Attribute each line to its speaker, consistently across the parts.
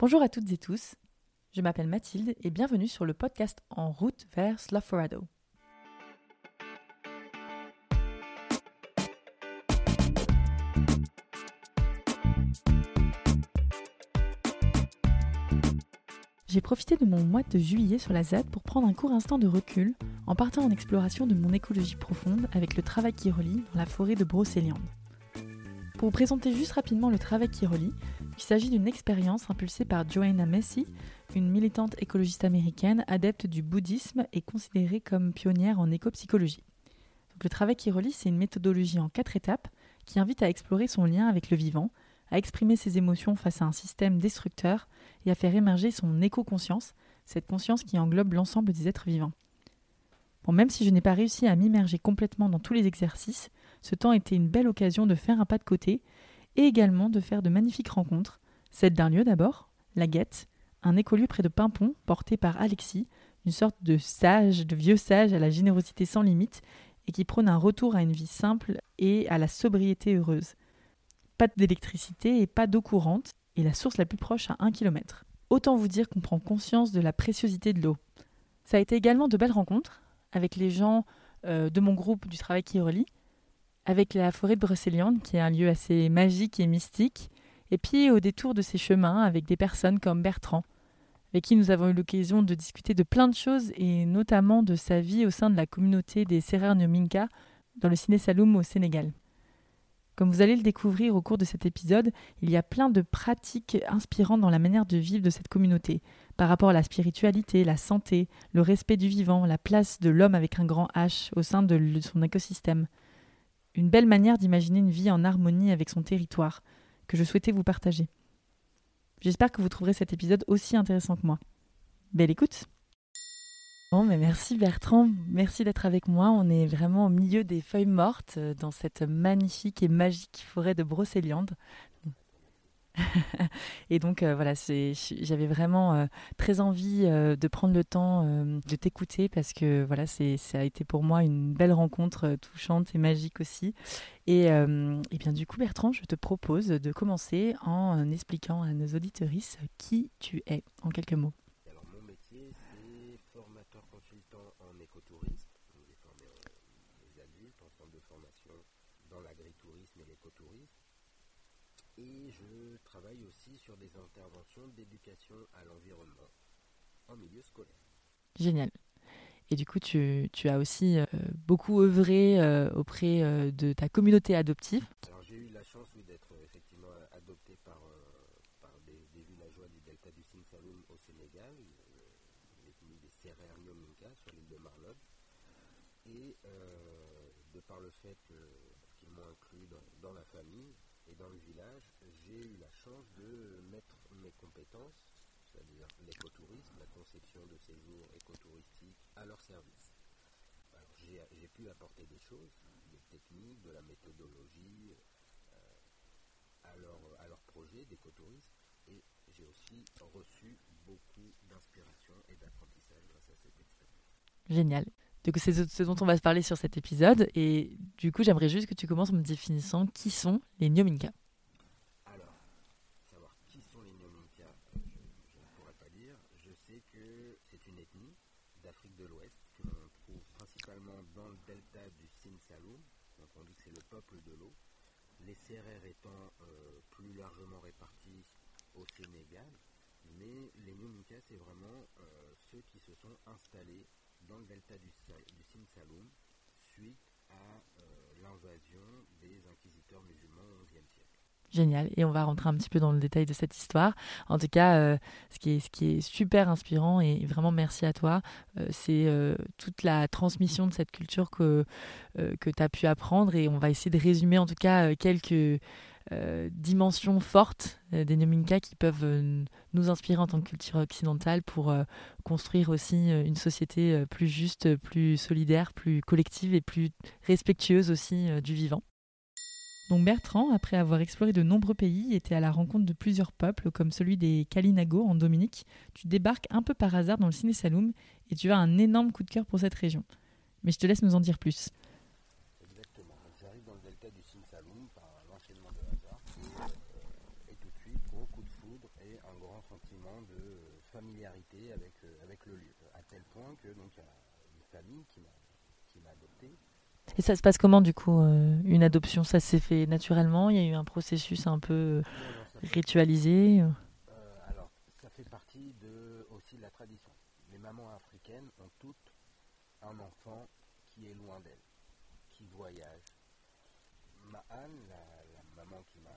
Speaker 1: Bonjour à toutes et tous, je m'appelle Mathilde et bienvenue sur le podcast En route vers Slough-Forado. J'ai profité de mon mois de juillet sur la ZAD pour prendre un court instant de recul en partant en exploration de mon écologie profonde avec le travail qui relie dans la forêt de Brocéliande. Pour vous présenter juste rapidement le travail qui relie, il s'agit d'une expérience impulsée par Joanna Messi, une militante écologiste américaine adepte du bouddhisme et considérée comme pionnière en éco-psychologie. le travail qui relie, c'est une méthodologie en quatre étapes qui invite à explorer son lien avec le vivant, à exprimer ses émotions face à un système destructeur et à faire émerger son éco-conscience, cette conscience qui englobe l'ensemble des êtres vivants. Bon, même si je n'ai pas réussi à m'immerger complètement dans tous les exercices, ce temps était une belle occasion de faire un pas de côté et également de faire de magnifiques rencontres. Celle d'un lieu d'abord, la Guette, un écolieu près de Pimpon porté par Alexis, une sorte de sage, de vieux sage à la générosité sans limite et qui prône un retour à une vie simple et à la sobriété heureuse. Pas d'électricité et pas d'eau courante, et la source la plus proche à 1 km. Autant vous dire qu'on prend conscience de la préciosité de l'eau. Ça a été également de belles rencontres avec les gens euh, de mon groupe du travail qui relie, avec la forêt de Brocéliande, qui est un lieu assez magique et mystique, et puis au détour de ces chemins avec des personnes comme Bertrand, avec qui nous avons eu l'occasion de discuter de plein de choses, et notamment de sa vie au sein de la communauté des Minka dans le Ciné Saloum au Sénégal. Comme vous allez le découvrir au cours de cet épisode, il y a plein de pratiques inspirantes dans la manière de vivre de cette communauté, par rapport à la spiritualité, la santé, le respect du vivant, la place de l'homme avec un grand H au sein de son écosystème. Une belle manière d'imaginer une vie en harmonie avec son territoire, que je souhaitais vous partager. J'espère que vous trouverez cet épisode aussi intéressant que moi. Belle écoute Bon, mais merci Bertrand, merci d'être avec moi. On est vraiment au milieu des feuilles mortes euh, dans cette magnifique et magique forêt de Brocéliande. et donc euh, voilà, j'avais vraiment euh, très envie de prendre le temps de t'écouter parce que voilà, ça a été pour moi une belle rencontre touchante et magique aussi. Et, et, bien du coup, Bertrand, je te propose de commencer en expliquant à nos auditorices qui tu es en quelques mots.
Speaker 2: et je travaille aussi sur des interventions d'éducation à l'environnement en milieu scolaire.
Speaker 1: Génial. Et du coup, tu, tu as aussi euh, beaucoup œuvré euh, auprès euh, de ta communauté adoptive.
Speaker 2: Alors, j'ai eu la chance d'être effectivement adopté par, par des, des, villageois du delta du Sine Saloum au Sénégal, l'ethnie des Serrer Minka sur l'île de Marlotte. Et de par le fait qu'ils m'ont inclus dans, dans la famille, et dans le village, j'ai eu la chance de mettre mes compétences, c'est-à-dire l'écotourisme, la conception de séjours écotouristiques, à leur service. J'ai pu apporter des choses, des techniques, de la méthodologie euh, à, leur, à leur projet d'écotourisme, et j'ai aussi reçu beaucoup d'inspiration et d'apprentissage grâce à cette expérience.
Speaker 1: Génial. Donc c'est ce dont on va se parler sur cet épisode. Et du coup, j'aimerais juste que tu commences en me définissant qui sont les Nyominka.
Speaker 2: Alors, savoir qui sont les Nyominka, je, ne pourrais pas dire. Je sais que c'est une ethnie d'Afrique de l'Ouest que l'on trouve principalement dans le delta du Sine Saloum. Donc on dit que c'est le peuple de l'eau. Les Sérères étant euh, plus largement répartis au Sénégal. Mais les Nyominka, c'est vraiment euh, ceux qui se sont installés dans le delta du, euh, l'invasion des inquisiteurs musulmans au siècle.
Speaker 1: Génial. Et on va rentrer un petit peu dans le détail de cette histoire. En tout cas, euh, ce, qui est, ce qui est super inspirant et vraiment merci à toi, euh, c'est toute la transmission de cette culture que, que tu as pu apprendre. Et on va essayer de résumer en tout cas quelques dimensions fortes euh, des Nominka qui peuvent euh, nous inspirer en tant que culture occidentale pour construire aussi une société plus juste, plus solidaire, plus collective et plus respectueuse aussi du vivant. Donc Bertrand, après avoir exploré de nombreux pays, était à la rencontre de plusieurs peuples, comme celui des Kalinago en Dominique. Tu débarques un peu par hasard dans le Ciné Saloum et tu as un énorme coup de cœur pour cette région. Mais je te laisse nous en dire plus.
Speaker 2: sentiment de familiarité avec, avec le lieu. À tel point que donc il y a une famille qui m'a adopté.
Speaker 1: Et ça se passe comment du coup une adoption? Ça s'est fait naturellement? Il y a eu un processus un peu ritualisé
Speaker 2: Alors ça fait partie de, aussi de la tradition. Les mamans africaines ont toutes un enfant qui est loin d'elles, qui voyage. Ma Anne, la, maman qui m'a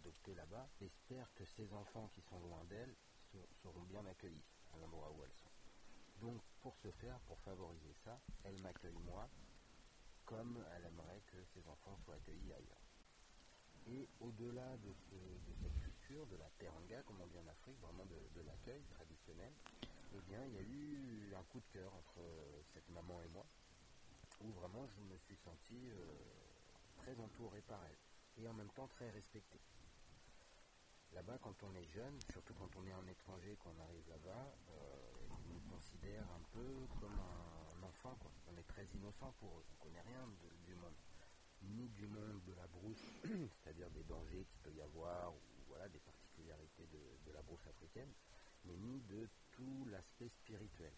Speaker 2: adopté là-bas, espère que ses enfants qui sont loin d'elle seront bien accueillis à l'endroit où elles sont. Donc pour ce faire, pour favoriser ça, elle m'accueille moi comme elle aimerait que ses enfants soient accueillis ailleurs. Et au-delà de, cette culture, de la teranga, comme on dit en Afrique, vraiment de, l'accueil traditionnel, eh bien, il y a eu un coup de cœur entre cette maman et moi, où vraiment je me suis senti euh, très entouré par elle, et en même temps très respecté. Là-bas, quand on est jeune, surtout quand on est un étranger, qu'on arrive là-bas, euh, ils nous considèrent un peu comme un, enfant. On est très innocent pour eux, on connaît rien du monde. Ni du monde de la brousse, c'est-à-dire des dangers qu'il peut y avoir, ou voilà, des particularités de, la brousse africaine, mais ni de tout l'aspect spirituel.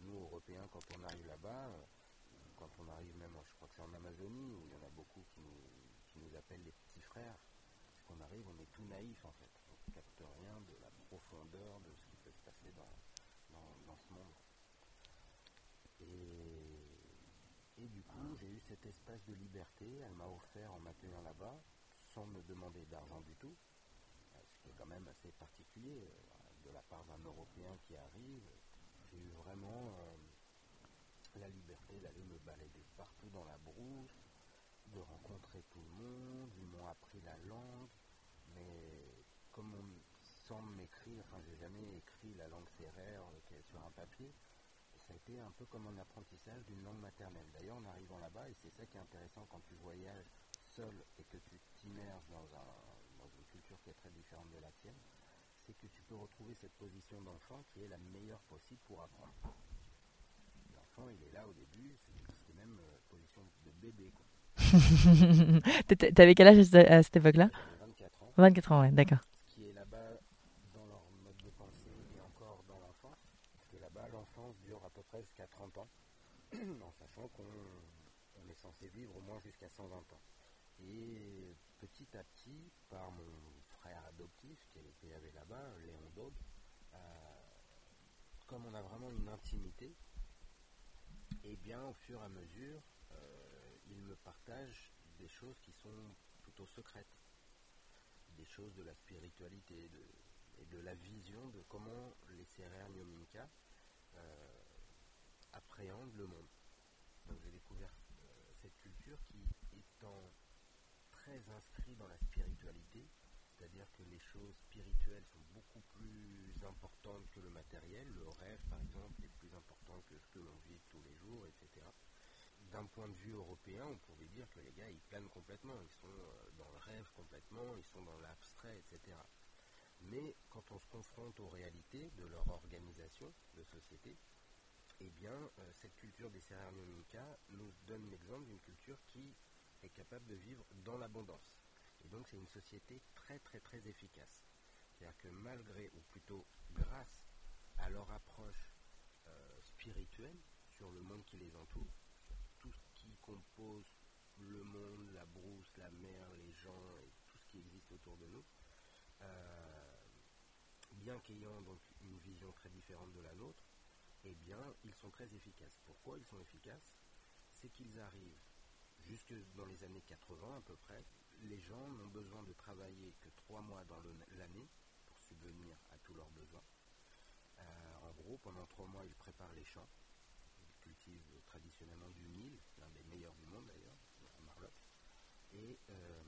Speaker 2: Nous, Européens, quand on arrive là-bas, euh, quand on arrive même, je crois que c'est en Amazonie, où il y en a beaucoup qui nous, appellent les petits frères, qu'on arrive, on est tout naïf en fait. On ne capte rien de la profondeur de ce qui peut se passer dans, ce monde. Et, du coup, j'ai eu cet espace de liberté. Elle m'a offert en m'accueillant là-bas, sans me demander d'argent du tout, ce qui est quand même assez particulier euh, de la part d'un Européen qui arrive. J'ai eu vraiment euh, la liberté d'aller me balader partout dans la brousse, de rencontrer tout le monde, ils m'ont appris la langue, mais comme on, sans m'écrire, enfin j'ai jamais écrit la langue serrère euh, sur un papier, ça a été un peu comme un apprentissage d'une langue maternelle. D'ailleurs en arrivant là-bas, et c'est ça qui est intéressant quand tu voyages seul et que tu t'immerges dans, dans une culture qui est très différente de la tienne, c'est que tu peux retrouver cette position d'enfant qui est la meilleure possible pour apprendre. L'enfant, il est là au début, c'est même euh, position de bébé. Quoi.
Speaker 1: T'avais quel âge à cette époque-là?
Speaker 2: 24 ans.
Speaker 1: 24 ans, ouais, d'accord.
Speaker 2: Ce qui est là-bas dans leur mode de pensée et encore dans l'enfance, parce que là-bas, l'enfance dure à peu près jusqu'à 30 ans, en sachant qu'on est censé vivre au moins jusqu'à 120 ans. Et petit à petit, par mon frère adoptif qui avec là-bas, Léon Daube, euh, comme on a vraiment une intimité, et eh bien au fur et à mesure, il me partage des choses qui sont plutôt secrètes, des choses de la spiritualité et de la vision de comment les Serrer Nyominka euh, appréhendent le monde. Donc j'ai découvert euh, cette culture qui, étant très inscrite dans la spiritualité, c'est-à-dire que les choses spirituelles sont beaucoup plus importantes que le matériel, le rêve par exemple est plus important que ce que l'on vit tous les jours, etc d'un point de vue européen, on pourrait dire que les gars, ils planent complètement, ils sont euh, dans le rêve complètement, ils sont dans l'abstrait, etc. Mais quand on se confronte aux réalités de leur organisation de société, eh bien, euh, cette culture des Serranonica nous donne l'exemple d'une culture qui est capable de vivre dans l'abondance. Et donc, c'est une société très, très, très efficace. C'est-à-dire que malgré, ou plutôt grâce à leur approche euh, spirituelle sur le monde qui les entoure, compose le monde, la brousse, la mer, les gens et tout ce qui existe autour de nous, euh, bien qu'ayant donc une vision très différente de la nôtre, eh bien, ils sont très efficaces. Pourquoi ils sont efficaces? C'est qu'ils arrivent jusque dans les années 80 à peu près. Les gens n'ont besoin de travailler que trois mois dans l'année pour subvenir à tous leurs besoins. Euh, en gros, pendant trois mois, ils préparent les champs cultivent traditionnellement du mil, l'un des meilleurs du monde d'ailleurs, à Marlotte. Et euh,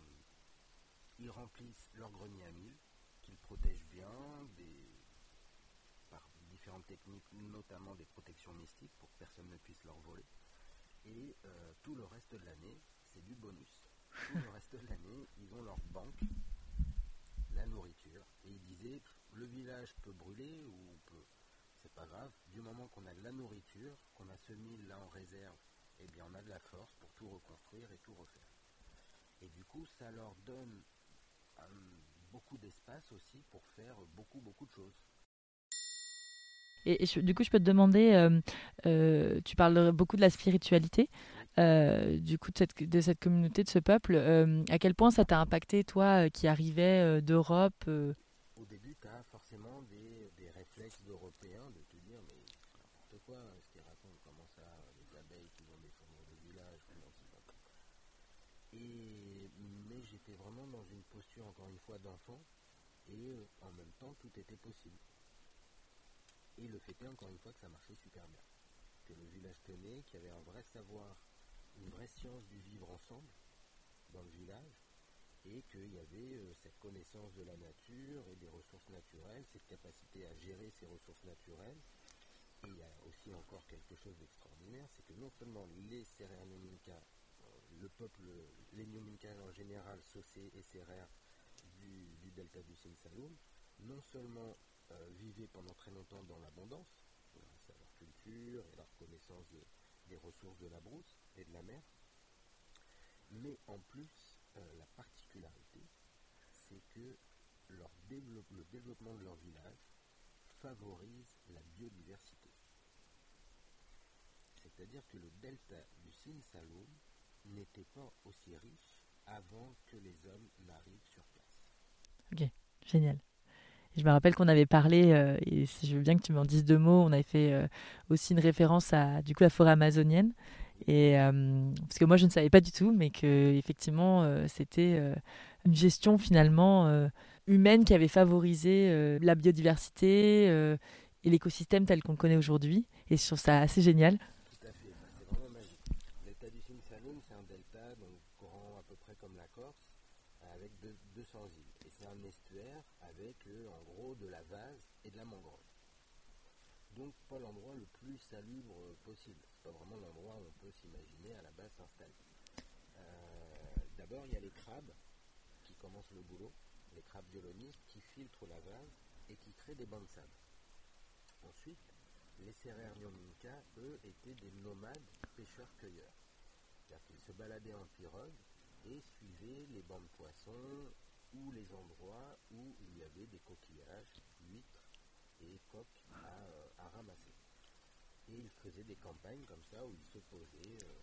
Speaker 2: ils remplissent leur grenier à mil, qu'ils protègent bien par différentes techniques, notamment des protections mystiques pour que personne ne puisse leur voler. Et euh, tout le reste de l'année, c'est du bonus. Tout le reste de l'année, ils ont leur banque, la nourriture. Et ils disaient, le village peut brûler ou peut c'est pas grave, du moment qu'on a de la nourriture, qu'on a ce mille là en réserve, eh bien on a de la force pour tout reconstruire et tout refaire. Et du coup, ça leur donne beaucoup d'espace aussi pour faire beaucoup, beaucoup de choses.
Speaker 1: Et, du coup, je peux te demander, euh, euh, tu parles beaucoup de la spiritualité, euh, du coup, de cette, de cette, communauté, de ce peuple. à quel point ça t'a impacté, toi, qui arrivais d'Europe
Speaker 2: Au début, tu as forcément des, des réflexes d'Européens de te dire, mais n'importe quoi, ce qu'ils racontent, comment ça, les abeilles qui vont défendre le village, comment Et, mais j'étais vraiment dans une posture, encore une fois, d'enfant, et en même temps, tout était possible. Et le fait est encore une fois que ça marchait super bien. Que le village tenait, qu'il y avait un vrai savoir, une vraie science du vivre ensemble dans le village, et qu'il y avait euh, cette connaissance de la nature et des ressources naturelles, cette capacité à gérer ces ressources naturelles. Et il y a aussi encore quelque chose d'extraordinaire, c'est que non seulement les Serer-Nyominka, euh, le peuple, les Nyominka en général, Saucé et Serer du, du delta du Saloum, non seulement vivaient pendant très longtemps dans l'abondance, grâce à leur culture et leur connaissance des ressources de la brousse et de la mer. Mais en plus, euh, la particularité, c'est que le développement de leur village favorise la biodiversité. C'est-à-dire que le delta du Sin Saloum n'était pas aussi riche avant que les hommes n'arrivent sur place.
Speaker 1: Ok, génial. Je me rappelle qu'on avait parlé, euh, et je veux bien que tu m'en dises deux mots, on avait fait euh, aussi une référence à du coup, la forêt amazonienne. Et, euh, parce que moi, je ne savais pas du tout, mais que effectivement, c'était une gestion finalement humaine qui avait favorisé la biodiversité et l'écosystème tel qu'on le connaît aujourd'hui. Et je trouve ça assez génial.
Speaker 2: Tout à fait, bah, c'est vraiment magique. Le delta du Saloum, c'est un delta donc, courant à peu près comme la Corse, avec 200 îles c'est un estuaire avec euh, en gros de la vase et de la mangrove. Donc pas l'endroit le plus salubre possible. C'est pas vraiment l'endroit où on peut s'imaginer à la base s'installer. Euh, d'abord il y a les crabes qui commencent le boulot, les crabes violonistes qui filtrent la vase et qui créent des bancs de sable. Ensuite, les Serrères Nyominka, eux, étaient des nomades pêcheurs-cueilleurs. C'est-à-dire qu'ils se baladaient en pirogue et suivaient les bancs de poissons ou les endroits où il y avait des coquillages, huîtres et coques à, ramasser. Et ils faisaient des campagnes comme ça où ils se posaient. Euh,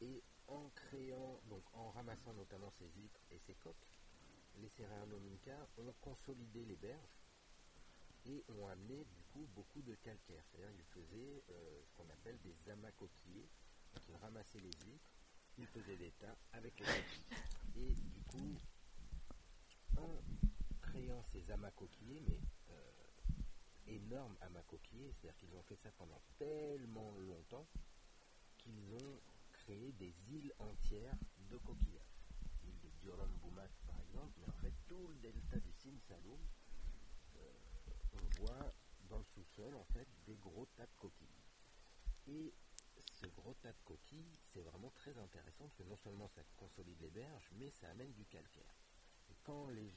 Speaker 2: et en créant, donc en ramassant notamment ces huîtres et ces coques, les Céréanominka ont consolidé les berges et ont amené du coup beaucoup de calcaire. C'est-à-dire qu'ils faisaient euh, ce qu'on appelle des amas coquillés. ils ramassaient les huîtres, ils faisaient des tas avec les coquilles. Et du coup, en créant ces amas coquillés, mais euh, énormes amas coquillés, c'est-à-dire qu'ils ont fait ça pendant tellement longtemps qu'ils ont créé des îles entières de coquillages. L'île de Dioram Boumat par exemple, mais en fait tout le delta du Sin Saloum, euh, on voit dans le sous-sol en fait des gros tas de coquilles. Et ce gros tas de coquilles, c'est vraiment très intéressant parce que non seulement ça consolide les berges, mais ça amène du calcaire quand les,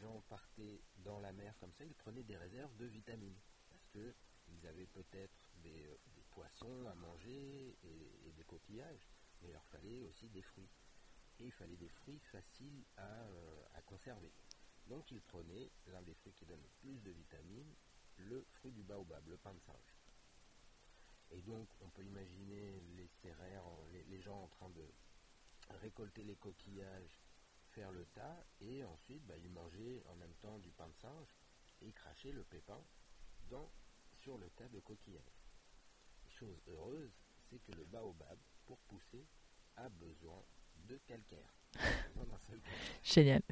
Speaker 2: gens partaient dans la mer comme ça, ils prenaient des réserves de vitamines. Parce qu'ils avaient peut-être des, euh, poissons à manger et, des coquillages, mais il leur fallait aussi des fruits. Et il fallait des fruits faciles euh, à, conserver. Donc ils prenaient l'un des fruits qui donne le plus de vitamines, le fruit du baobab, le pain de singe. Et donc on peut imaginer les serrères, les, les gens en train de récolter les coquillages le tas et ensuite bah, il mangeait en même temps du pain de singe et cracher le pépin dans, sur le tas de coquillages. Chose heureuse, c'est que le baobab, pour pousser, a besoin de calcaire.
Speaker 1: Génial.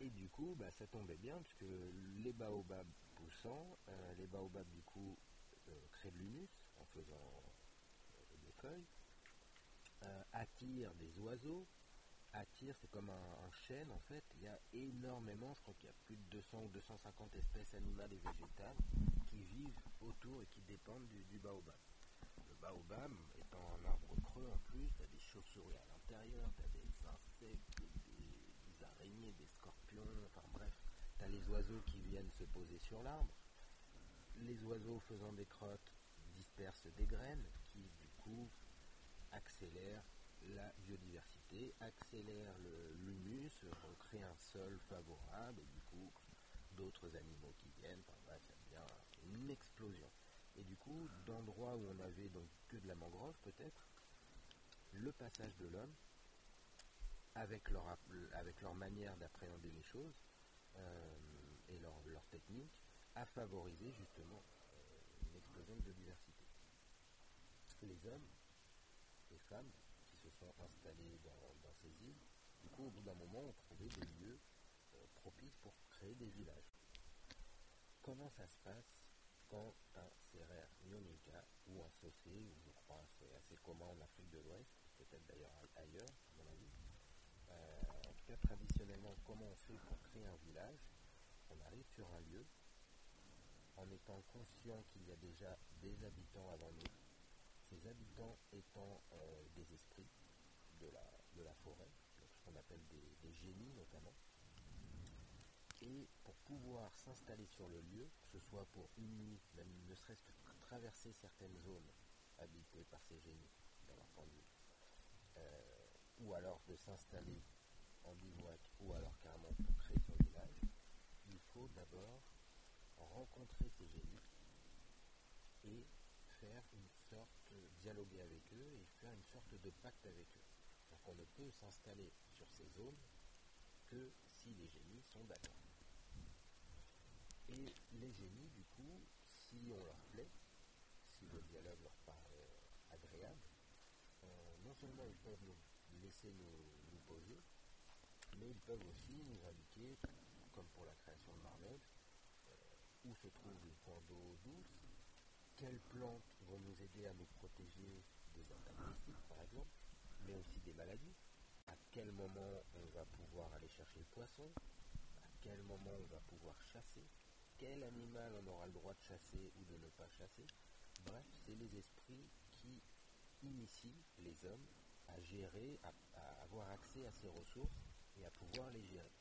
Speaker 2: et du coup, bah, ça tombait bien, puisque les baobabs poussant, euh, les baobabs du coup euh, créent de l'humus en faisant euh, des feuilles, attirent des oiseaux attire, c'est comme un, chêne en fait. Il y a énormément, je crois qu'il y a plus de 200 ou 250 espèces animales et végétales qui vivent autour et qui dépendent du, baobab. Le baobab étant un arbre creux en plus, tu as des chauves-souris à l'intérieur, tu as des insectes, des, araignées, des scorpions, enfin bref, tu les oiseaux qui viennent se poser sur l'arbre. Les oiseaux faisant des crottes dispersent des graines qui du coup accélèrent la biodiversité, accélère l'humus, on crée un sol favorable, et du coup, d'autres animaux qui viennent, enfin ça devient une explosion. Et du coup, d'endroits où on avait donc que de la mangrove peut-être, le passage de l'homme, avec leur, avec leur manière d'appréhender les choses euh, et leur, technique, a favorisé justement euh, une explosion de biodiversité. Les hommes, les femmes se sont installés dans, ces îles, du coup au bout d'un moment ont trouvé des lieux euh, propices pour créer des villages. Comment ça se passe quand un CRR Nyonika ou un saucé, ou je crois c'est assez commun en Afrique de l'Ouest, peut-être d'ailleurs ailleurs, à mon avis. Euh, en tout cas, traditionnellement, comment on fait pour créer un village On arrive sur un lieu en étant conscient qu'il y a déjà des habitants avant nous, ces habitants étant euh, des esprits de la, de forêt, ce qu'on appelle des, génies notamment. Et pour pouvoir s'installer sur le lieu, que ce soit pour une nuit, même ne serait-ce que traverser certaines zones habitées par ces génies, bien entendu, euh, ou alors de s'installer en bivouac, ou alors carrément pour créer son village, il faut d'abord rencontrer ces génies et faire une sorte, dialoguer avec eux et faire une sorte de pacte avec eux. Donc on ne peut s'installer sur ces zones que si les génies sont d'accord. Et les génies, du coup, si on leur plaît, si le dialogue leur paraît agréable, euh, non seulement ils peuvent nous laisser nous, poser, mais ils peuvent aussi nous indiquer, comme pour la création de Marlotte, euh, où se trouve le point d'eau douce, quelles plantes vont nous aider à nous protéger des attaques par exemple, mais aussi des maladies, à quel moment on va pouvoir aller chercher le poisson, à quel moment on va pouvoir chasser, quel animal on aura le droit de chasser ou de ne pas chasser? Bref, c'est les esprits qui initient les hommes à gérer, à, avoir accès à ces ressources et à pouvoir les gérer.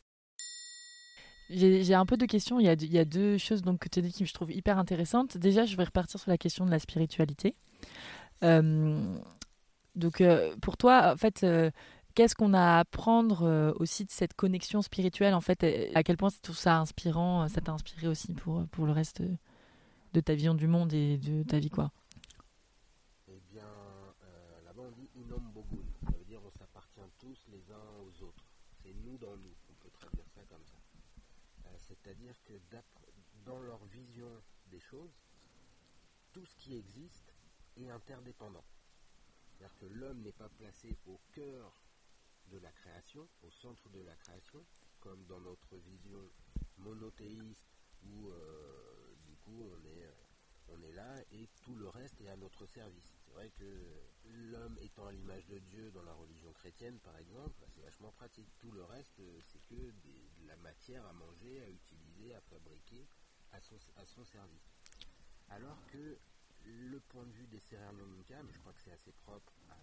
Speaker 1: J'ai un peu de questions. Il y a, deux choses donc, que tu as dit qui je trouve hyper intéressantes. Déjà, je vais repartir sur la question de la spiritualité. Euh, donc, euh, pour toi, en fait, euh, Qu'est-ce qu'on a à apprendre aussi de cette connexion spirituelle en fait À quel point tout ça inspirant, ça t'a inspiré aussi pour, pour le reste de ta vision du monde et de ta vie quoi
Speaker 2: Eh bien, euh, là-bas on dit innom bogun, ça veut dire on s'appartient tous les uns aux autres. C'est nous dans nous, on peut traduire ça comme ça. C'est-à-dire que dans leur vision des choses, tout ce qui existe est interdépendant. C'est-à-dire que l'homme n'est pas placé au cœur de la création, au centre de la création, comme dans notre vision monothéiste où euh, du coup on est, on est là et tout le reste est à notre service. C'est vrai que l'homme étant à l'image de Dieu dans la religion chrétienne par exemple, bah, c'est vachement pratique. Tout le reste euh, c'est que de la matière à manger, à utiliser, à fabriquer à son, service. Alors que le point de vue des mais je crois que c'est assez propre à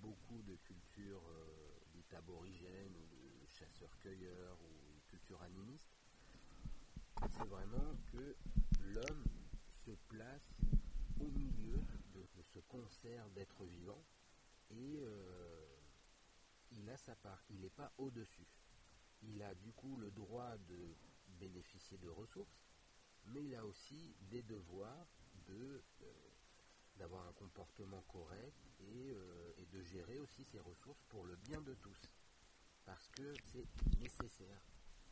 Speaker 2: beaucoup de cultures euh, dites aborigènes ou de chasseurs-cueilleurs ou culture animiste, c'est vraiment que l'homme se place au milieu de, ce concert d'êtres vivants et euh, il a sa part, il n'est pas au-dessus. Il a du coup le droit de bénéficier de ressources, mais il a aussi des devoirs de euh, d'avoir un comportement correct euh, et, de gérer aussi ses ressources pour le bien de tous. Parce que c'est nécessaire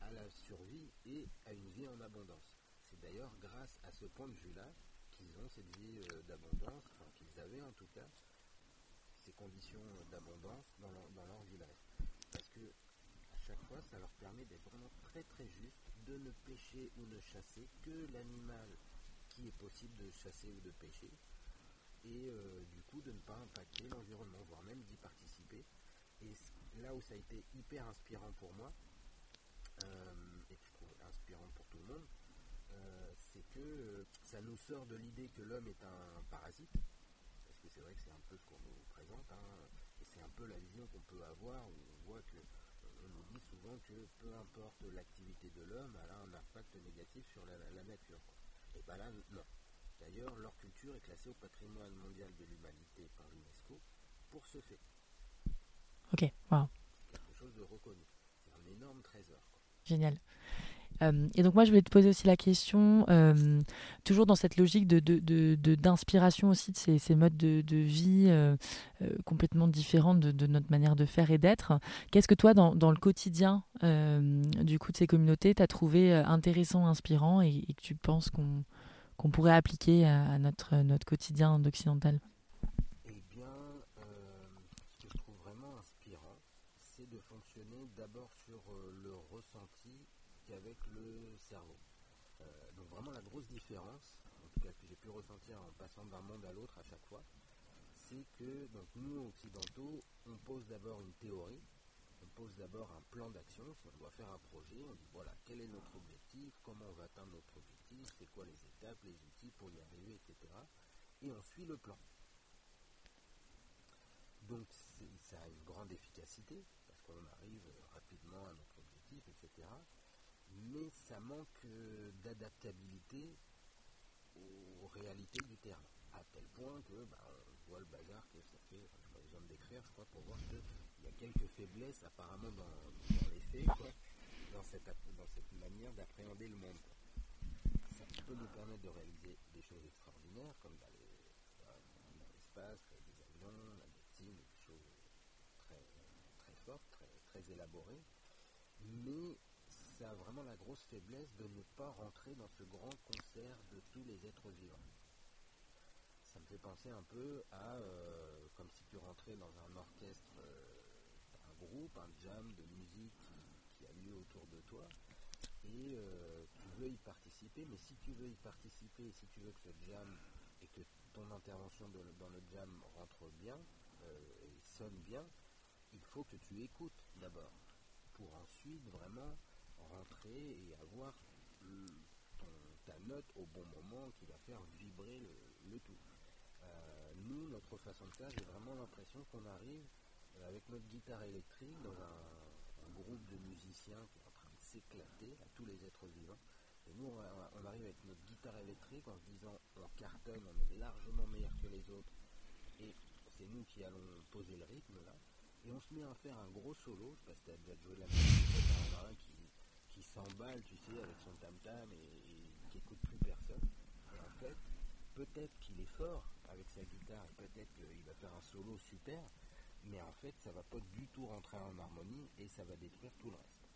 Speaker 2: à la survie et à une vie en abondance. C'est d'ailleurs grâce à ce point de vue-là qu'ils ont cette vie euh, d'abondance, enfin qu'ils avaient en tout cas ces conditions d'abondance dans leur, dans leur village. Parce que à chaque fois, ça leur permet d'être vraiment très très juste, de ne pêcher ou ne chasser que l'animal qui est possible de chasser ou de pêcher, et euh, du coup de ne pas impacter l'environnement, voire même d'y participer. Et là où ça a été hyper inspirant pour moi, euh, et je trouve inspirant pour tout le monde, euh, c'est que ça nous sort de l'idée que l'homme est un parasite, parce que c'est vrai que c'est un peu ce qu'on nous présente, hein, et c'est un peu la vision qu'on peut avoir, où on voit que on nous dit souvent que peu importe l'activité de l'homme, elle a un impact négatif sur la, nature. Et bien là, non. D'ailleurs, leur culture est classée au patrimoine mondial de l'humanité par l'UNESCO pour ce fait.
Speaker 1: Ok, wow.
Speaker 2: Quelque chose de reconnu. C'est un énorme trésor.
Speaker 1: Génial. Euh, et donc moi, je voulais te poser aussi la question, euh, toujours dans cette logique d'inspiration de, aussi de ces, modes de, vie euh, complètement différents de, notre manière de faire et d'être. Qu'est-ce que toi, dans, le quotidien du coup de ces communautés, tu as trouvé intéressant, inspirant et, que tu penses qu'on, pourrait appliquer à, notre, notre quotidien d'occidental
Speaker 2: Eh bien, ce que je trouve vraiment inspirant, c'est de fonctionner d'abord sur le ressenti avec le cerveau. Euh, donc vraiment la grosse différence, en tout cas que j'ai pu ressentir en passant d'un monde à l'autre à chaque fois, c'est que donc nous occidentaux, on pose d'abord une théorie, on pose d'abord un plan d'action, on doit faire un projet, on dit voilà quel est notre objectif, comment on va atteindre notre objectif, c'est quoi les étapes, les outils pour y arriver, etc. Et on suit le plan. Donc ça a une grande efficacité, parce qu'on arrive rapidement à notre objectif, etc mais ça manque euh, d'adaptabilité aux réalités du terrain. À tel point que bah, on voit le bazar que ça fait, je n'ai pas besoin de décrire, je crois, pour voir qu'il y a quelques faiblesses apparemment dans, les faits, dans, cette, manière d'appréhender le monde. Ça peut nous permettre de réaliser des choses extraordinaires, comme dans l'espace, les avions, la médecine, des choses très, très fortes, très, très élaborées. Mais a vraiment la grosse faiblesse de ne pas rentrer dans ce grand concert de tous les êtres vivants. Ça me fait penser un peu à euh, comme si tu rentrais dans un orchestre, euh, un groupe, un jam de musique qui, a lieu autour de toi, et euh, tu veux y participer, mais si tu veux y participer, si tu veux que ce jam et que ton intervention dans le jam rentre bien et sonne bien, il faut que tu écoutes d'abord, pour ensuite vraiment rentrer et avoir ta note au bon moment qui va faire vibrer le, tout. Euh, nous, notre façon de faire, j'ai vraiment l'impression qu'on arrive euh, avec notre guitare électrique dans un, groupe de musiciens qui est en train de s'éclater à tous les êtres vivants. Et nous, on, arrive avec notre guitare électrique en se disant on cartonne, on est largement meilleur que les autres. Et c'est nous qui allons poser le rythme là. Et on se met à faire un gros solo, parce que tu as déjà joué la musique, qui qui s'emballe, tu sais, avec son tam-tam et, qui écoute plus personne. Et en fait, peut-être qu'il est fort avec sa guitare et peut-être qu'il va faire un solo super, mais en fait, ça va pas du tout rentrer en harmonie et ça va détruire tout le reste.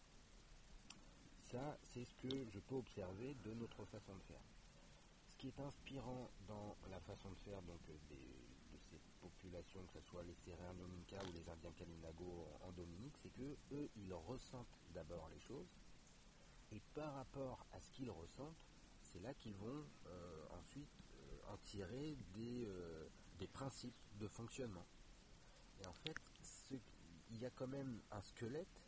Speaker 2: Ça, c'est ce que je peux observer de notre façon de faire. Ce qui est inspirant dans la façon de faire donc, de ces populations, que ce soit les Sérères Minka ou les Indiens Kalinago en Dominique, c'est que eux, ils ressentent d'abord les choses, et par rapport à ce qu'ils ressentent, c'est là qu'ils vont euh, ensuite euh, en tirer euh, des, principes de fonctionnement. Et en fait, il y a quand même un squelette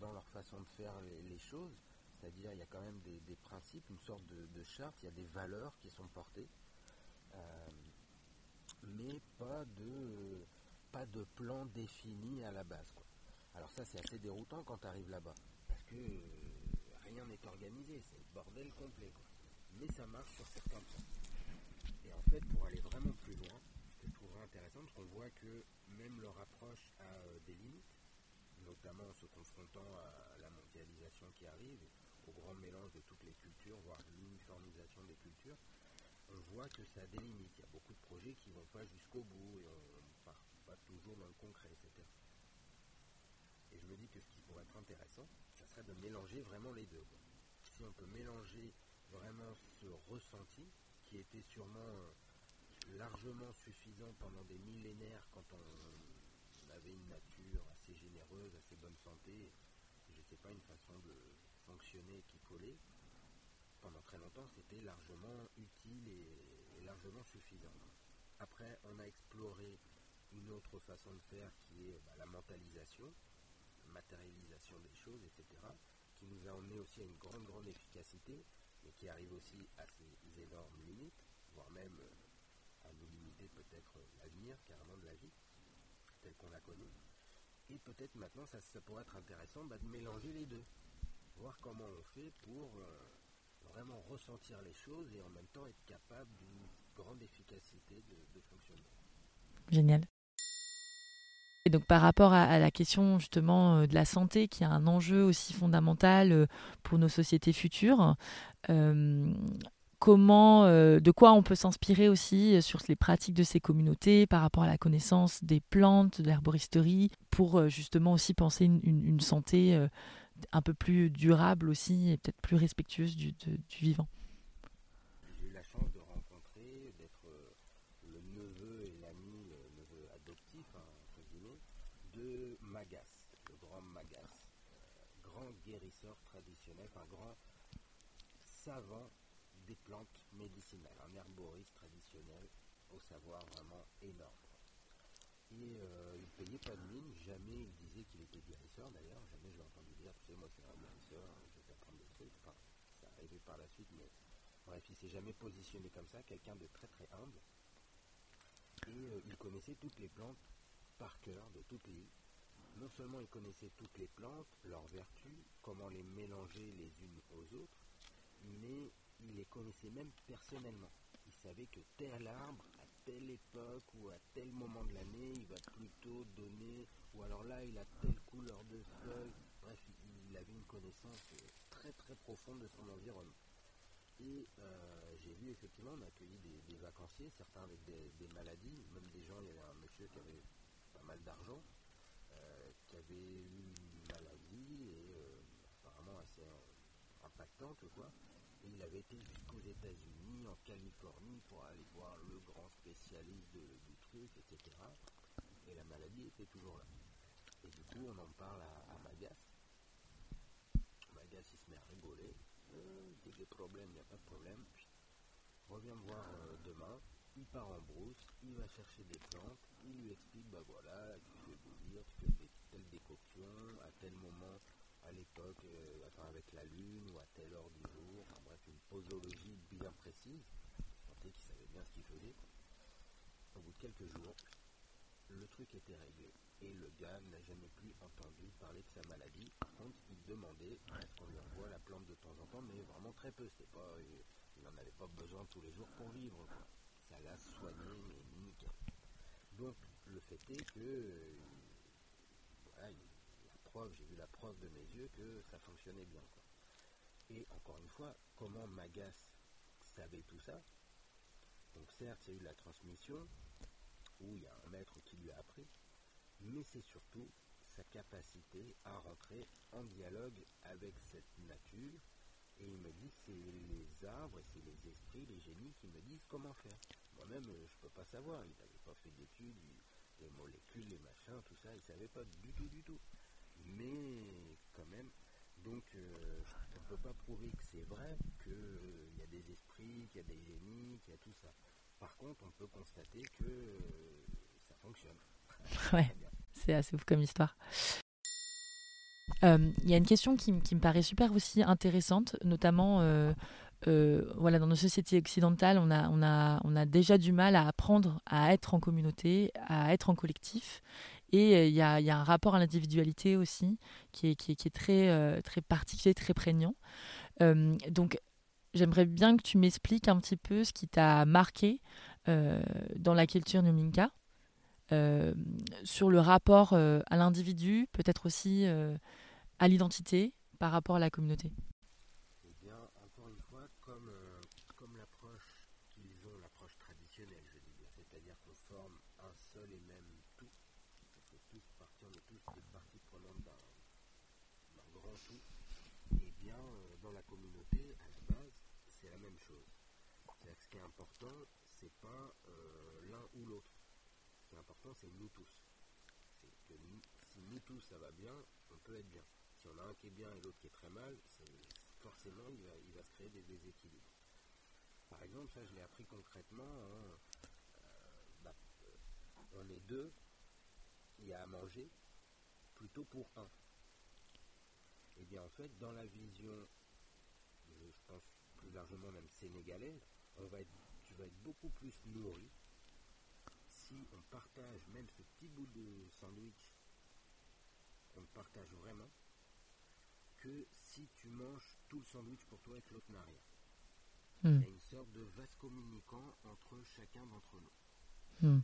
Speaker 2: dans leur façon de faire les, choses, c'est-à-dire il y a quand même des, principes, une sorte de, charte, il y a des valeurs qui sont portées, mais pas de, pas de plan défini à la base. Alors ça c'est assez déroutant quand tu arrives là-bas, parce que rien n'est organisé, c'est le bordel complet. Mais ça marche sur certains points. Et en fait, pour aller vraiment plus loin, je trouverais intéressant, c'est qu'on voit que même leur approche a euh, des limites, notamment en se confrontant à la mondialisation qui arrive, au grand mélange de toutes les cultures, voire l'uniformisation des cultures, on voit que ça a des limites. Il y a beaucoup de projets qui ne vont pas jusqu'au bout et on ne part pas toujours dans le concret, etc. Et je me dis que ce qui pourrait être intéressant, de mélanger vraiment les deux. Si on peut mélanger vraiment ce ressenti, qui était sûrement euh, largement suffisant pendant des millénaires quand on, avait une nature assez généreuse, assez bonne santé, je ne sais pas, une façon de fonctionner qui collait, pendant très longtemps c'était largement utile et, largement suffisant. Après, on a exploré une autre façon de faire qui est bah, la mentalisation, matérialisation des choses, etc., qui nous a emmené aussi à une grande, grande efficacité, mais qui arrive aussi à ces énormes limites, voire même euh, à nous limiter peut-être l'avenir carrément de la vie, telle qu'on la connaît. Et peut-être maintenant, ça, pourrait être intéressant bah, de mélanger les deux, voir comment on fait pour euh, vraiment ressentir les choses et en même temps être capable d'une grande efficacité de fonctionnement.
Speaker 1: Génial donc par rapport à, la question justement euh, de la santé, qui est un enjeu aussi fondamental euh, pour nos sociétés futures, comment, de quoi on peut s'inspirer aussi sur les pratiques de ces communautés par rapport à la connaissance des plantes, de l'herboristerie, pour justement aussi penser une, santé un peu plus durable aussi et peut-être plus respectueuse du vivant.
Speaker 2: Savant des plantes médicinales, un herboriste traditionnel au savoir vraiment énorme. Et euh, il payait pas de mine, jamais il disait qu'il était guérisseur d'ailleurs, jamais je l'ai entendu dire, tu sais, moi je suis un guérisseur, je vais t'apprendre des trucs, enfin, ça arrivé par la suite, mais bref, il s'est jamais positionné comme ça, quelqu'un de très très humble. Et euh, il connaissait toutes les plantes par cœur de toute l'île. Non seulement il connaissait toutes les plantes, leurs vertus, comment les mélanger les unes aux autres, mais il les connaissait même personnellement. Il savait que tel arbre, à telle époque ou à tel moment de l'année, il va plutôt donner, ou alors là, il a telle couleur de feuilles. Bref, il avait une connaissance très très profonde de son environnement. Et euh, j'ai vu effectivement, on a accueilli des, vacanciers, certains avec des, maladies, même des gens, il y avait un monsieur qui avait pas mal d'argent, euh, qui avait eu une maladie et euh, apparemment assez impactante quoi il avait été jusqu'aux États-Unis, en Californie, pour aller voir le grand spécialiste du truc, etc. Et la maladie était toujours là. Et du coup, on en parle à, Magas. Magas, il se met à rigoler. Euh, il des problèmes, il n'y a pas de problème. reviens me voir euh, demain. Il part en brousse, il va chercher des plantes, il lui explique, bah voilà, tu fais bouillir, tu fais telle décoction, à tel moment, à l'époque, euh, avec la lune ou à telle heure du jour, enfin bref, une posologie bien précise. Je qu'il savait bien ce qu'il faisait. Au bout de quelques jours, le truc était réglé et le gars n'a jamais plus entendu parler de sa maladie. Par contre, il demandait à ce qu'on lui envoie la plante de temps en temps, mais vraiment très peu. Pas, il n'en avait pas besoin tous les jours pour vivre. Ça l'a soigné, mais nickel. Donc, le fait est que euh, j'ai vu la preuve de mes yeux que ça fonctionnait bien. Et encore une fois, comment Magas savait tout ça? Donc certes, il y a eu la transmission, où il y a un maître qui lui a appris, mais c'est surtout sa capacité à rentrer en dialogue avec cette nature. Et il me dit c'est les arbres, c'est les esprits, les génies qui me disent comment faire. Moi-même, je ne peux pas savoir. Il n'avait pas fait d'études, les molécules, les machins, tout ça, il ne savait pas du tout, du tout mais quand même, donc euh, on ne peut pas prouver que c'est vrai, qu'il euh, y a des esprits, qu'il y a des génies, qu'il y a tout ça. Par contre, on peut constater que euh, ça fonctionne.
Speaker 1: Ouais, c'est assez ouf comme histoire. Il y a une question qui, me paraît super aussi intéressante, notamment voilà, dans nos sociétés occidentales, on a, on, a, on a déjà du mal à apprendre à être en communauté, à être en collectif. Et euh, il y, a, un rapport à l'individualité aussi qui est, euh, très particulier, très prégnant. Euh, donc, j'aimerais bien que tu m'expliques un petit peu ce qui t'a marqué dans la culture Numinka, sur le rapport à l'individu, peut-être aussi à l'identité par rapport à la communauté.
Speaker 2: c'est pas euh, l'un ou l'autre. Ce qui est c'est nous tous. Que si nous tous ça va bien, on peut être bien. Si on a un qui est bien et l'autre qui est très mal, forcément il va, se créer des déséquilibres. Par exemple, ça je l'ai appris concrètement. Hein, euh, bah, euh, on est deux, il y a à manger, plutôt pour un. Et eh bien en fait, dans la vision, je pense plus largement même sénégalaise, on va tu vas être beaucoup plus nourri si on partage même ce petit bout de sandwich qu'on partage vraiment que si tu manges tout le sandwich pour toi et que l'autre n'a rien. Hmm. Il y a une sorte de vase communicant entre chacun d'entre nous. Hmm.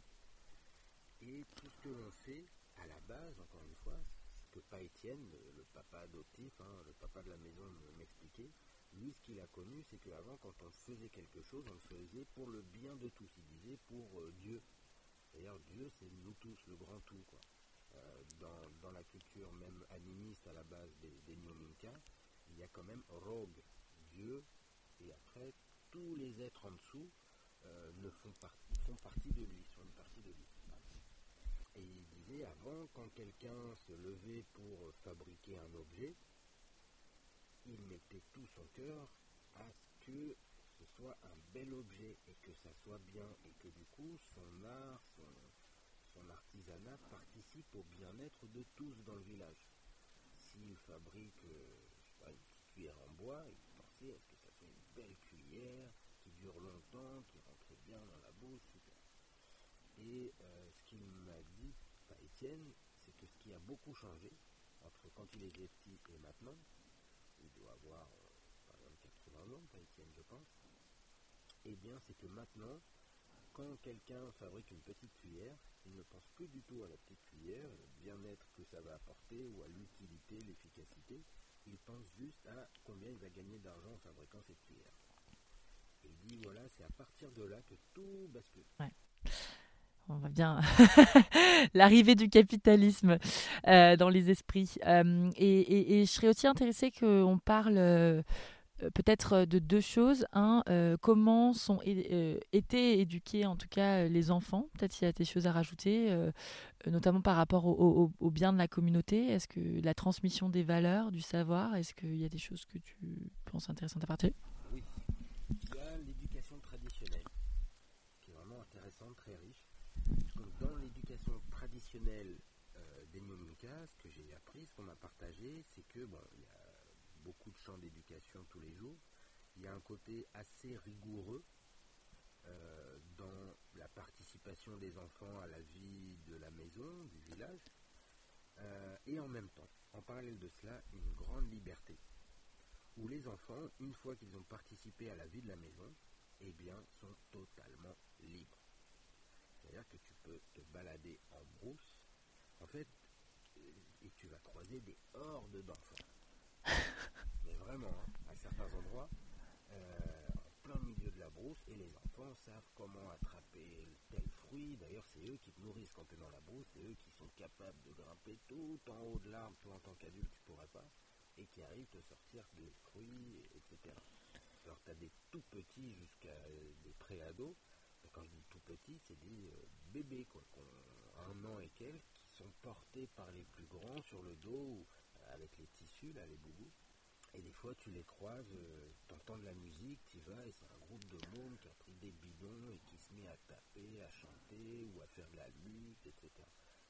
Speaker 2: Et tout ce que l'on fait à la base, encore une fois, ce que pas Étienne, le, papa adoptif, hein, le papa de la maison m'expliquait, lui, ce qu'il a connu, c'est qu'avant, quand on faisait quelque chose, on le faisait pour le bien de tous. Il disait pour euh, Dieu. D'ailleurs, Dieu, c'est nous tous, le grand tout. Quoi. Euh, dans, la culture même animiste à la base des, des il y a quand même Rogue, Dieu, et après, tous les êtres en dessous euh, ne font, partie, font partie de lui, une partie de lui. Et il disait avant, quand quelqu'un se levait pour fabriquer un objet, il mettait tout son cœur à ce que ce soit un bel objet et que ça soit bien et que du coup son art, son, artisanat participe au bien-être de tous dans le village. S'il fabrique euh, une cuillère en bois, il pensait à ce que ça soit une belle cuillère qui dure longtemps, qui rentre bien dans la bouche, Et euh, ce qu'il m'a dit, pas Étienne, c'est que ce qui a beaucoup changé entre quand il était petit et maintenant, il doit avoir euh, par exemple 80 ans, pas Étienne je pense, eh bien c'est que maintenant, quand quelqu'un fabrique une petite cuillère, il ne pense plus du tout à la petite cuillère, le bien-être que ça va apporter ou à l'utilité, l'efficacité, il pense juste à combien il va gagner d'argent en fabriquant cette cuillère. Il dit voilà, c'est à partir de là que tout bascule
Speaker 1: on voit bien l'arrivée du capitalisme euh, dans les esprits. Euh, et, je serais aussi intéressée qu'on parle euh, peut-être de deux choses. Un, comment sont été éduqués en tout cas les enfants Peut-être s'il y a des choses à rajouter, notamment par rapport au, au, bien de la communauté. Est-ce que la transmission des valeurs, du savoir, est-ce qu'il y a des choses que tu penses intéressantes à partager?
Speaker 2: Oui, il y a l'éducation traditionnelle, qui est vraiment intéressante, très riche dans l'éducation traditionnelle euh, des Nyominka, ce que j'ai appris, ce qu'on m'a partagé, c'est que bon, beaucoup de champs d'éducation tous les jours. Il y a un côté assez rigoureux euh, dans la participation des enfants à la vie de la maison, du village, euh, et en même temps, en parallèle de cela, une grande liberté, où les enfants, une fois qu'ils ont participé à la vie de la maison, eh bien, sont totalement libres. C'est-à-dire que tu peux te balader en brousse, en fait, et tu vas croiser des hordes d'enfants. Mais vraiment, hein, à certains endroits, euh, en plein milieu de la brousse, et les enfants savent comment attraper tel fruit. D'ailleurs, c'est eux qui te nourrissent quand tu es dans la brousse, c'est eux qui sont capables de grimper tout en haut de l'arbre, toi en tant qu'adulte, tu pourrais pas, et qui arrivent te sortir des fruits, etc. Alors, tu as des tout petits jusqu'à des préados quand je dis tout petit, c'est des euh, bébés, quoi, un an et quelques, qui sont portés par les plus grands sur le dos, euh, avec les tissus, là, les boubous. Et des fois, tu les croises, euh, tu entends de la musique, tu vas, et c'est un groupe de monde qui a pris des bidons et qui se met à taper, à chanter ou à faire de la lutte, etc.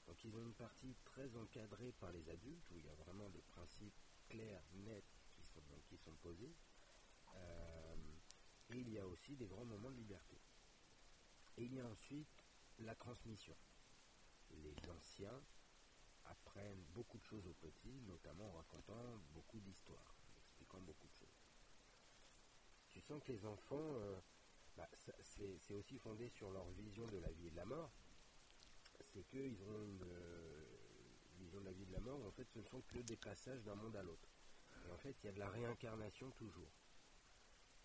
Speaker 2: Donc ils ont une partie très encadrée par les adultes, où il y a vraiment des principes clairs, nets, qui sont, qui sont posés. et il y a aussi des grands moments de liberté. Et il y a ensuite la transmission. Les anciens apprennent beaucoup de choses aux petits, notamment en racontant beaucoup d'histoires, en expliquant beaucoup de choses. Tu sens que les enfants, euh, bah, c'est aussi fondé sur leur vision de la vie et de la mort. C'est qu'ils ont une euh, vision de la vie et de la mort, en fait ce ne sont que des passages d'un monde à l'autre. En fait, il y a de la réincarnation toujours.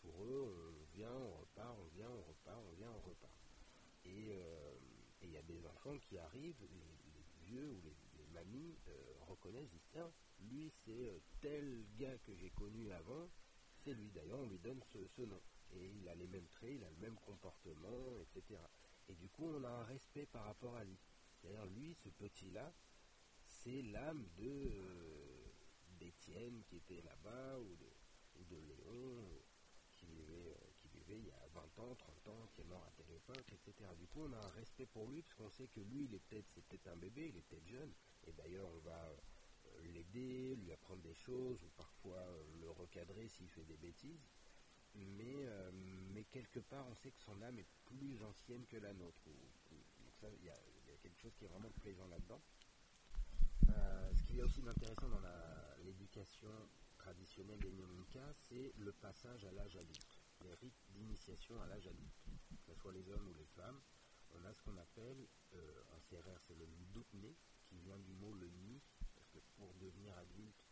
Speaker 2: Pour eux, on vient, on repart, on vient, on repart, on vient, on repart. Euh, et il y a des enfants qui arrivent, les, vieux ou les, mamies euh, reconnaissent, lui c'est euh, tel gars que j'ai connu avant, c'est lui d'ailleurs, on lui donne ce, nom. Et il a les mêmes traits, il a le même comportement, etc. Et du coup, on a un respect par rapport à lui. C'est-à-dire, lui, ce petit-là, c'est l'âme de d'Étienne qui était là-bas, ou de, Léon, qui vivait, il y a 20 ans, 30 ans, qui est mort à telle etc. Du coup, on a un respect pour lui, parce qu'on sait que lui, il est peut-être, c'est peut-être un bébé, il est peut-être jeune, et d'ailleurs, on va euh, l'aider, lui apprendre des choses, ou parfois euh, le recadrer s'il fait des bêtises. Mais, euh, mais quelque part, on sait que son âme est plus ancienne que la nôtre. donc ça, il y, a quelque chose qui est vraiment plaisant là-dedans. ce qui est aussi d'intéressant dans l'éducation traditionnelle des Nyominka, c'est le passage à l'âge adulte les rites d'initiation à l'âge adulte, que ce soit les hommes ou les femmes. On a ce qu'on appelle, euh, en CRR, c'est le Ludupne, vient du mot le nid, parce que pour devenir adulte,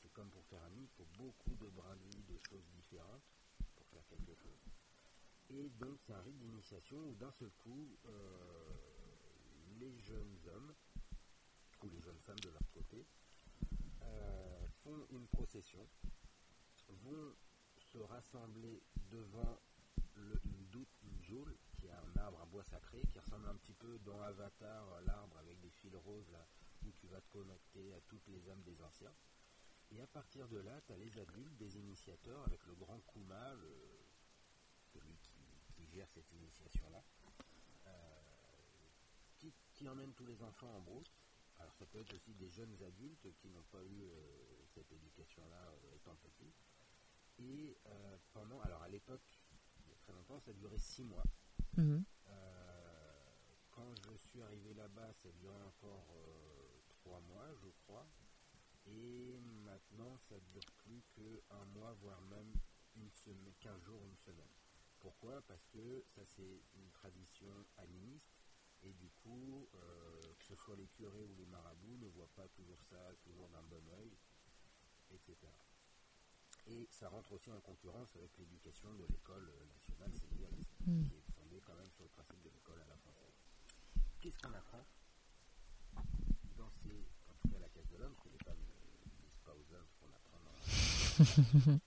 Speaker 2: c'est comme pour faire un nid, il faut beaucoup de brindilles, de choses différentes pour faire quelque chose. Et donc c'est un rite d'initiation où d'un seul coup, euh, les jeunes hommes, ou les jeunes femmes de leur côté, euh, font une procession, vont se rassembler devant le, une doute, qui est un arbre, un bois sacré, qui ressemble un petit peu dans Avatar, l'arbre avec des fils roses là, où tu vas te connecter à toutes les âmes des anciens. Et à partir de là, tu as les adultes, des initiateurs, avec le grand Kuma, le- celui qui, gère cette initiation-là, euh, qui, qui emmène tous les enfants en brousse. Alors ça peut être aussi des jeunes adultes qui n'ont pas eu euh, cette éducation-là euh, étant petits. Et euh, pendant, alors à l'époque, il y a très longtemps, ça durait six mois.
Speaker 1: Mhm.
Speaker 2: Euh, quand je suis arrivé là-bas, ça durait encore euh, trois mois, je crois. Et maintenant, ça dure plus qu'un mois, voire même une semaine, 15 jours, une semaine. Pourquoi? Parce que ça, c'est une tradition animiste. Et du coup, euh, que ce soit les curés ou les marabouts ne voient pas toujours ça, toujours d'un bon oeil, etc. Et ça rentre aussi en concurrence avec l'éducation de l'école nationale
Speaker 1: Mm.
Speaker 2: Quand même sur le principe de l'école à la française. Qu'est-ce qu'on apprend dans ces, en tout cas la case de l'homme, parce que les femmes ne disent pas aux hommes ce qu'on apprend dans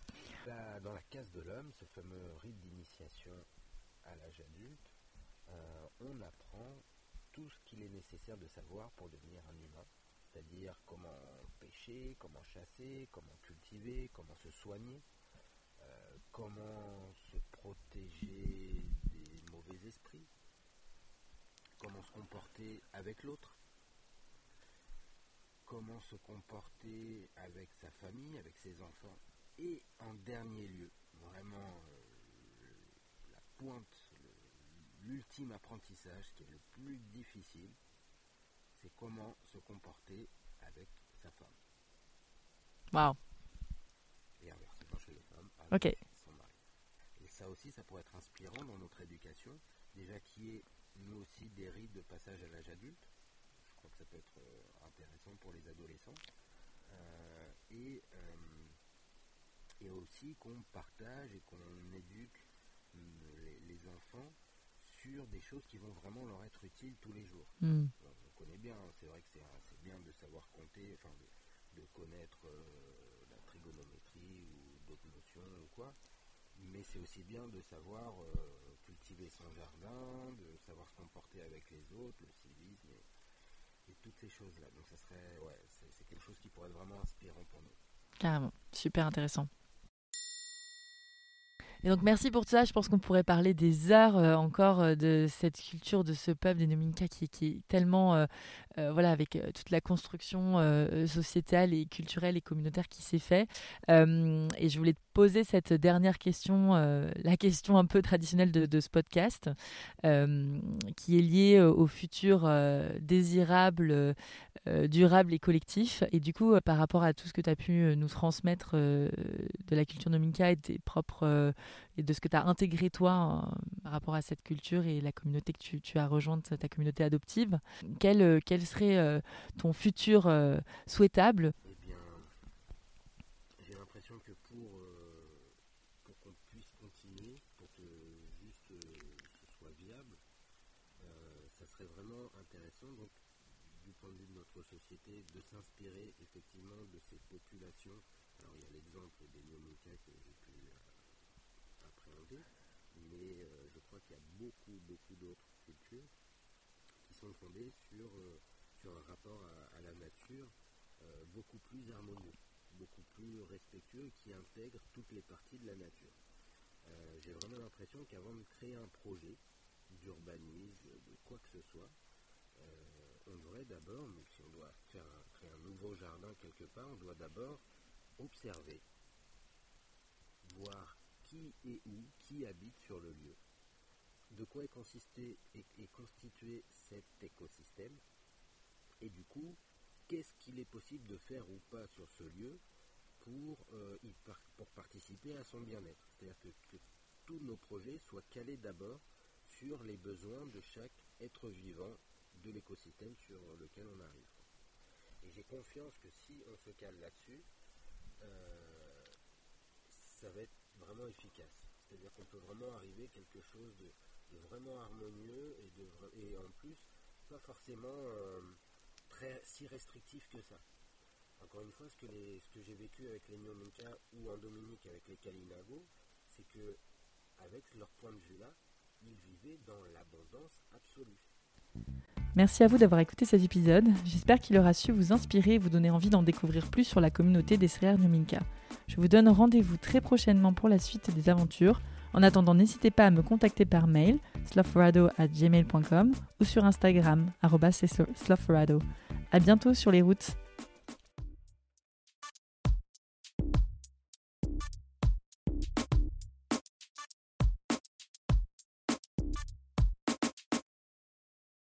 Speaker 2: Là, dans la case de l'homme, ce fameux rite d'initiation à l'âge adulte, euh, on apprend tout ce qu'il est nécessaire de savoir pour devenir un humain, c'est-à-dire comment pêcher, comment chasser, comment cultiver, comment se soigner, euh, comment se protéger mauvais esprits, comment se comporter avec l'autre, comment se comporter avec sa famille, avec ses enfants, et en dernier lieu, vraiment euh, la pointe, l'ultime apprentissage qui est le plus difficile, c'est comment se comporter avec sa femme.
Speaker 1: Waouh.
Speaker 2: Et inversement chez les femmes, avec
Speaker 1: Ok.
Speaker 2: Ça aussi, ça pourrait être inspirant dans notre éducation, déjà qui est nous aussi des rites de passage à l'âge adulte. Je crois que ça peut être euh, intéressant pour les adolescents. Euh, et, euh, et aussi qu'on partage et qu'on éduque les, les enfants sur des choses qui vont vraiment leur être utiles tous les jours.
Speaker 1: Mm.
Speaker 2: On, on connaît bien, hein, c'est vrai que c'est bien de savoir compter, enfin de, de connaître euh, la trigonométrie ou d'autres notions ou quoi, mais c'est aussi bien de savoir euh, cultiver son jardin, de savoir se comporter avec les autres, le civisme et, toutes ces choses-là. Donc ça serait, ouais, c'est quelque chose qui pourrait être vraiment inspirant pour nous.
Speaker 1: Carrément, super intéressant. Et donc merci pour tout ça. Je pense qu'on pourrait parler des heures encore euh, de cette culture, de ce peuple des Nominka qui, est tellement, euh, voilà, avec toute la construction sociétale et culturelle et communautaire qui s'est fait. Euh, et je voulais te poser cette dernière question, euh, la question un peu traditionnelle de, ce podcast, euh, qui est liée euh, au futur désirable, durable et collectif. Et du coup, par rapport à tout ce que tu as pu nous transmettre de la culture Nominka et, des propres, et de ce que tu as intégré toi par rapport à cette culture et la communauté que tu, as rejointe, ta communauté adoptive, quel, quel serait ton futur souhaitable
Speaker 2: Eh bien, j'ai l'impression que pour, euh, pour qu'on puisse continuer, pour que juste euh, ce soit viable, euh, ça serait vraiment intéressant, donc, du point de vue de notre société, de s'inspirer populations. Alors, il y a l'exemple des Nyominka que j'ai pu euh, appréhender, mais euh, je crois qu'il y a beaucoup, beaucoup d'autres cultures qui sont fondées sur, euh, sur un rapport à, la nature beaucoup plus harmonieux, beaucoup plus respectueux, qui intègre toutes les parties de la nature. J'ai vraiment l'impression qu'avant de créer un projet d'urbanisme, de quoi que ce soit, on devrait d'abord, si on doit créer un nouveau jardin quelque part, on doit d'abord observer, voir qui et où, qui habite sur le lieu, de quoi est, consisté, constitué cet écosystème, et du coup, qu'est-ce qu'il est possible de faire ou pas sur ce lieu pour, euh, participer à son bien-être? C'est-à-dire que tous nos projets soient calés d'abord sur les besoins de chaque être vivant de l'écosystème sur lequel on arrive. Et j'ai confiance que si on se cale là-dessus, euh, ça va être vraiment efficace. C'est-à-dire qu'on peut vraiment arriver à quelque chose de, vraiment harmonieux et, de, et en plus pas forcément euh, très si restrictif que ça. Encore une fois, ce que, que j'ai vécu avec les Nyominka ou en Dominique avec les Kalinago, c'est que avec leur point de vue là, ils vivaient dans l'abondance absolue.
Speaker 1: Merci à vous d'avoir écouté cet épisode. J'espère qu'il aura su vous inspirer et vous donner envie d'en découvrir plus sur la communauté des Srer Nyominka. Je vous donne rendez-vous très prochainement pour la suite des aventures. En attendant, n'hésitez pas à me contacter par mail gmail.com ou sur Instagram slothforado. À bientôt sur les routes.